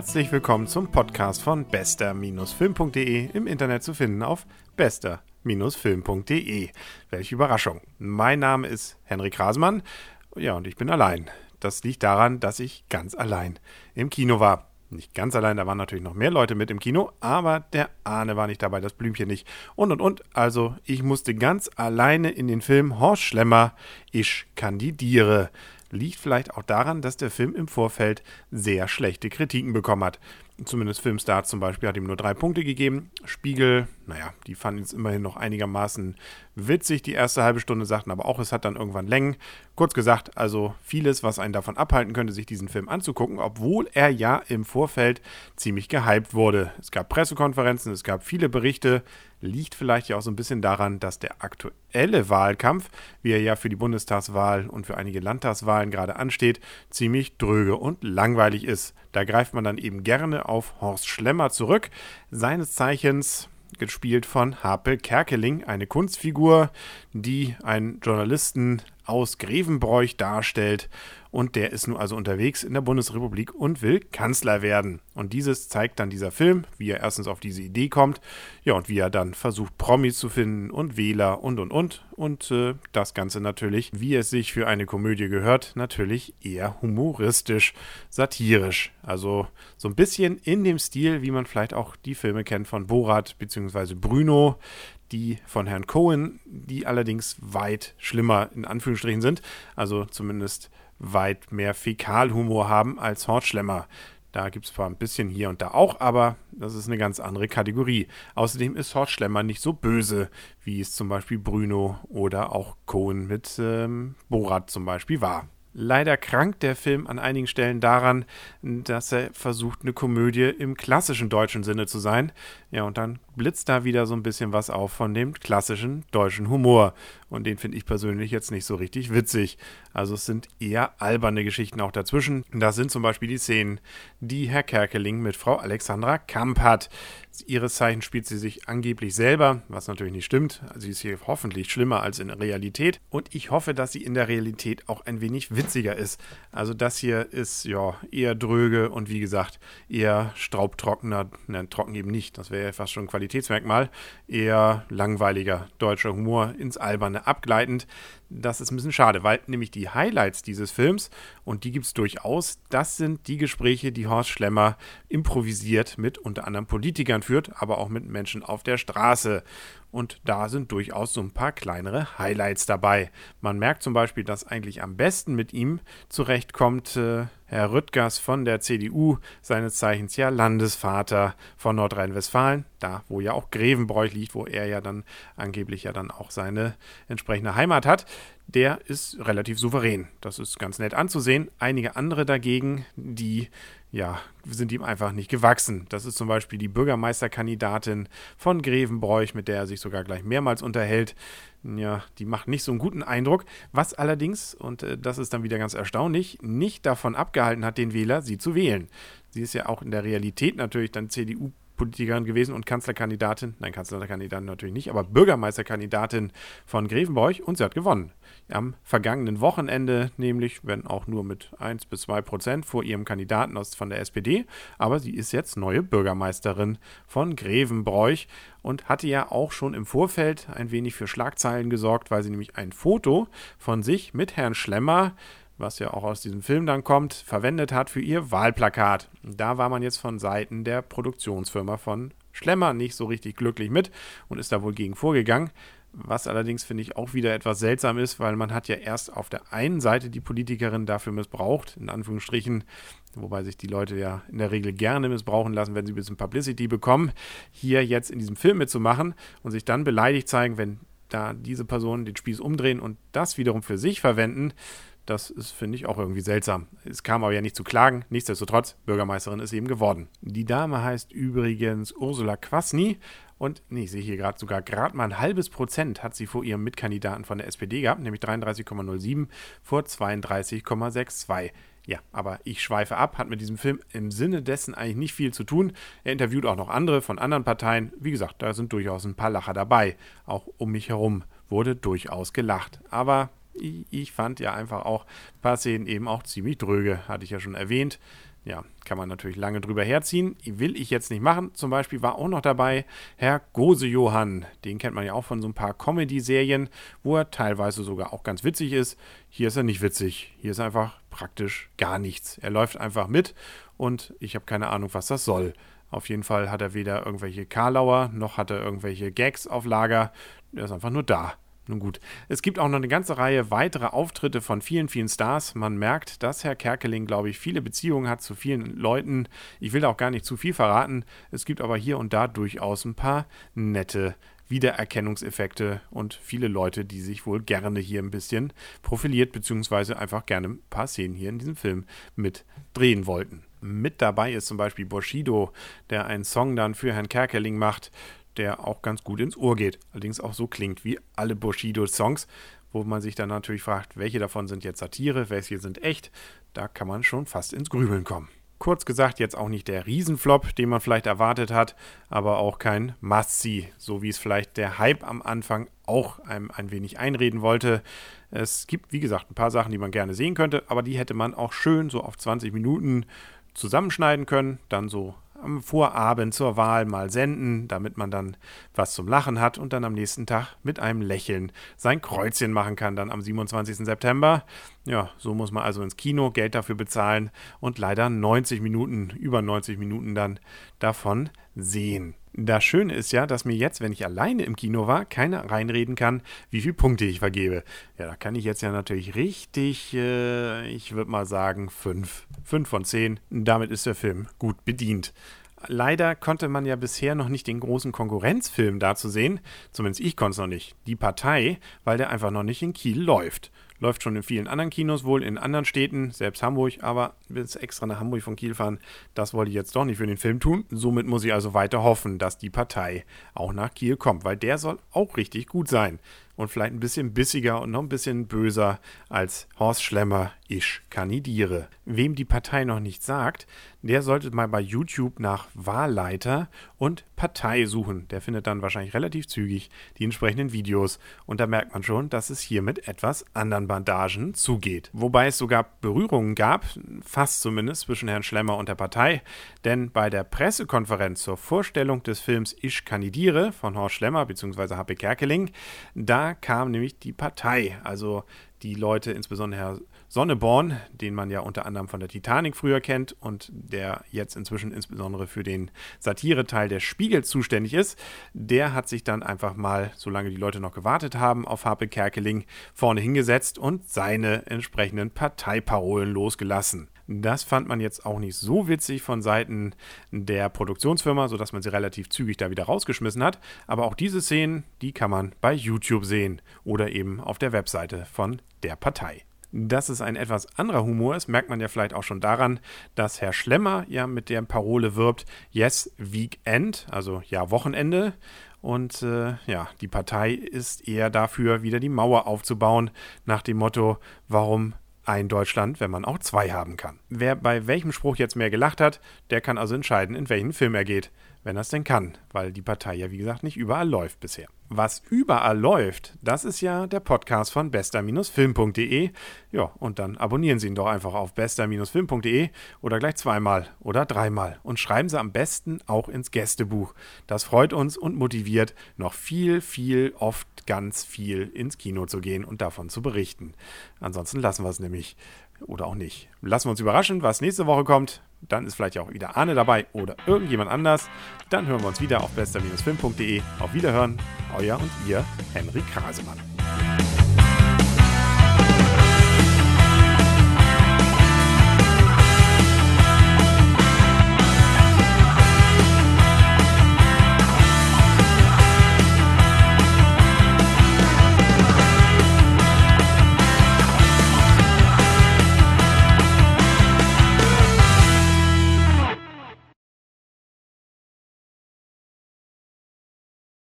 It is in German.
Herzlich willkommen zum Podcast von bester-film.de im Internet zu finden auf bester-film.de. Welche Überraschung. Mein Name ist Henrik Rasmann. Ja, und ich bin allein. Das liegt daran, dass ich ganz allein im Kino war. Nicht ganz allein, da waren natürlich noch mehr Leute mit im Kino, aber der Ahne war nicht dabei, das Blümchen nicht. Und und und, also ich musste ganz alleine in den Film Horst Schlemmer, ich kandidiere. Liegt vielleicht auch daran, dass der Film im Vorfeld sehr schlechte Kritiken bekommen hat. Zumindest Filmstar zum Beispiel hat ihm nur drei Punkte gegeben. Spiegel, naja, die fanden es immerhin noch einigermaßen witzig, die erste halbe Stunde, sagten aber auch, es hat dann irgendwann Längen. Kurz gesagt, also vieles, was einen davon abhalten könnte, sich diesen Film anzugucken, obwohl er ja im Vorfeld ziemlich gehypt wurde. Es gab Pressekonferenzen, es gab viele Berichte, liegt vielleicht ja auch so ein bisschen daran, dass der aktuelle Wahlkampf, wie er ja für die Bundestagswahl und für einige Landtagswahlen gerade ansteht, ziemlich dröge und langweilig ist. Da greift man dann eben gerne auf Horst Schlemmer zurück, seines Zeichens gespielt von Harpe Kerkeling, eine Kunstfigur, die einen Journalisten aus Grevenbroich darstellt und der ist nun also unterwegs in der Bundesrepublik und will Kanzler werden. Und dieses zeigt dann dieser Film, wie er erstens auf diese Idee kommt, ja, und wie er dann versucht, Promis zu finden und Wähler und und und. Und äh, das Ganze natürlich, wie es sich für eine Komödie gehört, natürlich eher humoristisch, satirisch. Also so ein bisschen in dem Stil, wie man vielleicht auch die Filme kennt von Borat bzw. Bruno, die von Herrn Cohen, die allerdings weit schlimmer in Anführungsstrichen sind. Also zumindest weit mehr Fäkalhumor haben als Hortschlemmer. Da gibt es zwar ein bisschen hier und da auch, aber das ist eine ganz andere Kategorie. Außerdem ist Hortschlemmer nicht so böse, wie es zum Beispiel Bruno oder auch Cohen mit ähm, Borat zum Beispiel war. Leider krankt der Film an einigen Stellen daran, dass er versucht, eine Komödie im klassischen deutschen Sinne zu sein. Ja, und dann blitzt da wieder so ein bisschen was auf von dem klassischen deutschen Humor. Und den finde ich persönlich jetzt nicht so richtig witzig. Also es sind eher alberne Geschichten auch dazwischen. Das sind zum Beispiel die Szenen, die Herr Kerkeling mit Frau Alexandra Kamp hat. Ihres Zeichen spielt sie sich angeblich selber, was natürlich nicht stimmt. Sie ist hier hoffentlich schlimmer als in der Realität. Und ich hoffe, dass sie in der Realität auch ein wenig witziger ist. Also das hier ist ja eher dröge und wie gesagt eher straubtrockener. Nein, trocken eben nicht. Das wäre ja fast schon ein Qualitätsmerkmal. Eher langweiliger deutscher Humor ins Alberne abgleitend. Das ist ein bisschen schade, weil nämlich die Highlights dieses Films, und die gibt es durchaus, das sind die Gespräche, die Horst Schlemmer improvisiert mit unter anderem Politikern führt, aber auch mit Menschen auf der Straße. Und da sind durchaus so ein paar kleinere Highlights dabei. Man merkt zum Beispiel, dass eigentlich am besten mit ihm zurechtkommt äh, Herr Rüttgers von der CDU, seines Zeichens ja Landesvater von Nordrhein-Westfalen, da wo ja auch Grevenbroich liegt, wo er ja dann angeblich ja dann auch seine entsprechende Heimat hat. Der ist relativ souverän. Das ist ganz nett anzusehen. Einige andere dagegen, die ja, sind ihm einfach nicht gewachsen. Das ist zum Beispiel die Bürgermeisterkandidatin von Grevenbroich, mit der er sich sogar gleich mehrmals unterhält. Ja, die macht nicht so einen guten Eindruck, was allerdings, und äh, das ist dann wieder ganz erstaunlich, nicht davon abgehalten hat, den Wähler sie zu wählen. Sie ist ja auch in der Realität natürlich dann CDU Politikerin gewesen und Kanzlerkandidatin, nein, Kanzlerkandidatin natürlich nicht, aber Bürgermeisterkandidatin von Grevenbroich und sie hat gewonnen. Am vergangenen Wochenende, nämlich, wenn auch nur mit 1 bis 2 Prozent vor ihrem Kandidaten aus von der SPD, aber sie ist jetzt neue Bürgermeisterin von Grevenbroich und hatte ja auch schon im Vorfeld ein wenig für Schlagzeilen gesorgt, weil sie nämlich ein Foto von sich mit Herrn Schlemmer was ja auch aus diesem Film dann kommt, verwendet hat für ihr Wahlplakat. Da war man jetzt von Seiten der Produktionsfirma von Schlemmer nicht so richtig glücklich mit und ist da wohl gegen vorgegangen. Was allerdings finde ich auch wieder etwas seltsam ist, weil man hat ja erst auf der einen Seite die Politikerin dafür missbraucht, in Anführungsstrichen, wobei sich die Leute ja in der Regel gerne missbrauchen lassen, wenn sie ein bisschen Publicity bekommen, hier jetzt in diesem Film mitzumachen und sich dann beleidigt zeigen, wenn da diese Personen den Spieß umdrehen und das wiederum für sich verwenden, das ist, finde ich, auch irgendwie seltsam. Es kam aber ja nicht zu klagen. Nichtsdestotrotz, Bürgermeisterin ist eben geworden. Die Dame heißt übrigens Ursula Kwasny und nee, ich sehe hier gerade sogar gerade mal ein halbes Prozent hat sie vor ihrem Mitkandidaten von der SPD gehabt, nämlich 33,07 vor 32,62. Ja, aber ich schweife ab, hat mit diesem Film im Sinne dessen eigentlich nicht viel zu tun. Er interviewt auch noch andere von anderen Parteien. Wie gesagt, da sind durchaus ein paar Lacher dabei. Auch um mich herum wurde durchaus gelacht. Aber ich fand ja einfach auch ein paar Szenen eben auch ziemlich dröge, hatte ich ja schon erwähnt. ja, kann man natürlich lange drüber herziehen. Will ich jetzt nicht machen. Zum Beispiel war auch noch dabei Herr Gose-Johann. Den kennt man ja auch von so ein paar Comedy-Serien, wo er teilweise sogar auch ganz witzig ist. Hier ist er nicht witzig. Hier ist einfach praktisch gar nichts. Er läuft einfach mit und ich habe keine Ahnung, was das soll. Auf jeden Fall hat er weder irgendwelche Karlauer noch hat er irgendwelche Gags auf Lager. Er ist einfach nur da. Nun gut, es gibt auch noch eine ganze Reihe weiterer Auftritte von vielen, vielen Stars. Man merkt, dass Herr Kerkeling, glaube ich, viele Beziehungen hat zu vielen Leuten. Ich will auch gar nicht zu viel verraten. Es gibt aber hier und da durchaus ein paar nette Wiedererkennungseffekte und viele Leute, die sich wohl gerne hier ein bisschen profiliert, beziehungsweise einfach gerne ein paar Szenen hier in diesem Film mit drehen wollten. Mit dabei ist zum Beispiel Bushido, der einen Song dann für Herrn Kerkeling macht der auch ganz gut ins Ohr geht. Allerdings auch so klingt wie alle Bushido-Songs, wo man sich dann natürlich fragt, welche davon sind jetzt Satire, welche sind echt. Da kann man schon fast ins Grübeln kommen. Kurz gesagt, jetzt auch nicht der Riesenflop, den man vielleicht erwartet hat, aber auch kein Must-See, so wie es vielleicht der Hype am Anfang auch einem ein wenig einreden wollte. Es gibt, wie gesagt, ein paar Sachen, die man gerne sehen könnte, aber die hätte man auch schön so auf 20 Minuten zusammenschneiden können, dann so am Vorabend zur Wahl mal senden, damit man dann was zum Lachen hat und dann am nächsten Tag mit einem Lächeln sein Kreuzchen machen kann, dann am 27. September. Ja, so muss man also ins Kino Geld dafür bezahlen und leider 90 Minuten, über 90 Minuten dann davon sehen. Das Schöne ist ja, dass mir jetzt, wenn ich alleine im Kino war, keiner reinreden kann, wie viele Punkte ich vergebe. Ja, da kann ich jetzt ja natürlich richtig, äh, ich würde mal sagen, fünf. Fünf von zehn. Damit ist der Film gut bedient. Leider konnte man ja bisher noch nicht den großen Konkurrenzfilm dazu sehen. Zumindest ich konnte es noch nicht. Die Partei, weil der einfach noch nicht in Kiel läuft. Läuft schon in vielen anderen Kinos, wohl in anderen Städten, selbst Hamburg, aber bis extra nach Hamburg von Kiel fahren, das wollte ich jetzt doch nicht für den Film tun. Somit muss ich also weiter hoffen, dass die Partei auch nach Kiel kommt, weil der soll auch richtig gut sein und vielleicht ein bisschen bissiger und noch ein bisschen böser als Horst Schlemmer Ich kandidiere. Wem die Partei noch nicht sagt, der sollte mal bei YouTube nach Wahlleiter und Partei suchen. Der findet dann wahrscheinlich relativ zügig die entsprechenden Videos und da merkt man schon, dass es hier mit etwas anderen Bandagen zugeht. Wobei es sogar Berührungen gab, fast zumindest zwischen Herrn Schlemmer und der Partei, denn bei der Pressekonferenz zur Vorstellung des Films Ich kandidiere von Horst Schlemmer bzw. HP Kerkeling, da kam nämlich die Partei, also die Leute, insbesondere Herr Sonneborn, den man ja unter anderem von der Titanic früher kennt und der jetzt inzwischen insbesondere für den Satireteil der Spiegel zuständig ist, der hat sich dann einfach mal, solange die Leute noch gewartet haben, auf Harpe Kerkeling vorne hingesetzt und seine entsprechenden Parteiparolen losgelassen. Das fand man jetzt auch nicht so witzig von Seiten der Produktionsfirma, sodass man sie relativ zügig da wieder rausgeschmissen hat. Aber auch diese Szenen, die kann man bei YouTube sehen oder eben auf der Webseite von der Partei. Dass es ein etwas anderer Humor ist, merkt man ja vielleicht auch schon daran, dass Herr Schlemmer ja mit der Parole wirbt, Yes, Weekend, also ja, Wochenende. Und äh, ja, die Partei ist eher dafür, wieder die Mauer aufzubauen, nach dem Motto, warum ein Deutschland, wenn man auch zwei haben kann. Wer bei welchem Spruch jetzt mehr gelacht hat, der kann also entscheiden, in welchen Film er geht wenn er es denn kann, weil die Partei ja wie gesagt nicht überall läuft bisher. Was überall läuft, das ist ja der Podcast von bester-film.de. Ja, und dann abonnieren Sie ihn doch einfach auf bester-film.de oder gleich zweimal oder dreimal und schreiben Sie am besten auch ins Gästebuch. Das freut uns und motiviert, noch viel, viel, oft ganz viel ins Kino zu gehen und davon zu berichten. Ansonsten lassen wir es nämlich oder auch nicht. Lassen wir uns überraschen, was nächste Woche kommt. Dann ist vielleicht auch wieder Arne dabei oder irgendjemand anders. Dann hören wir uns wieder auf bester-film.de. Auf Wiederhören, euer und ihr, Henry Krasemann.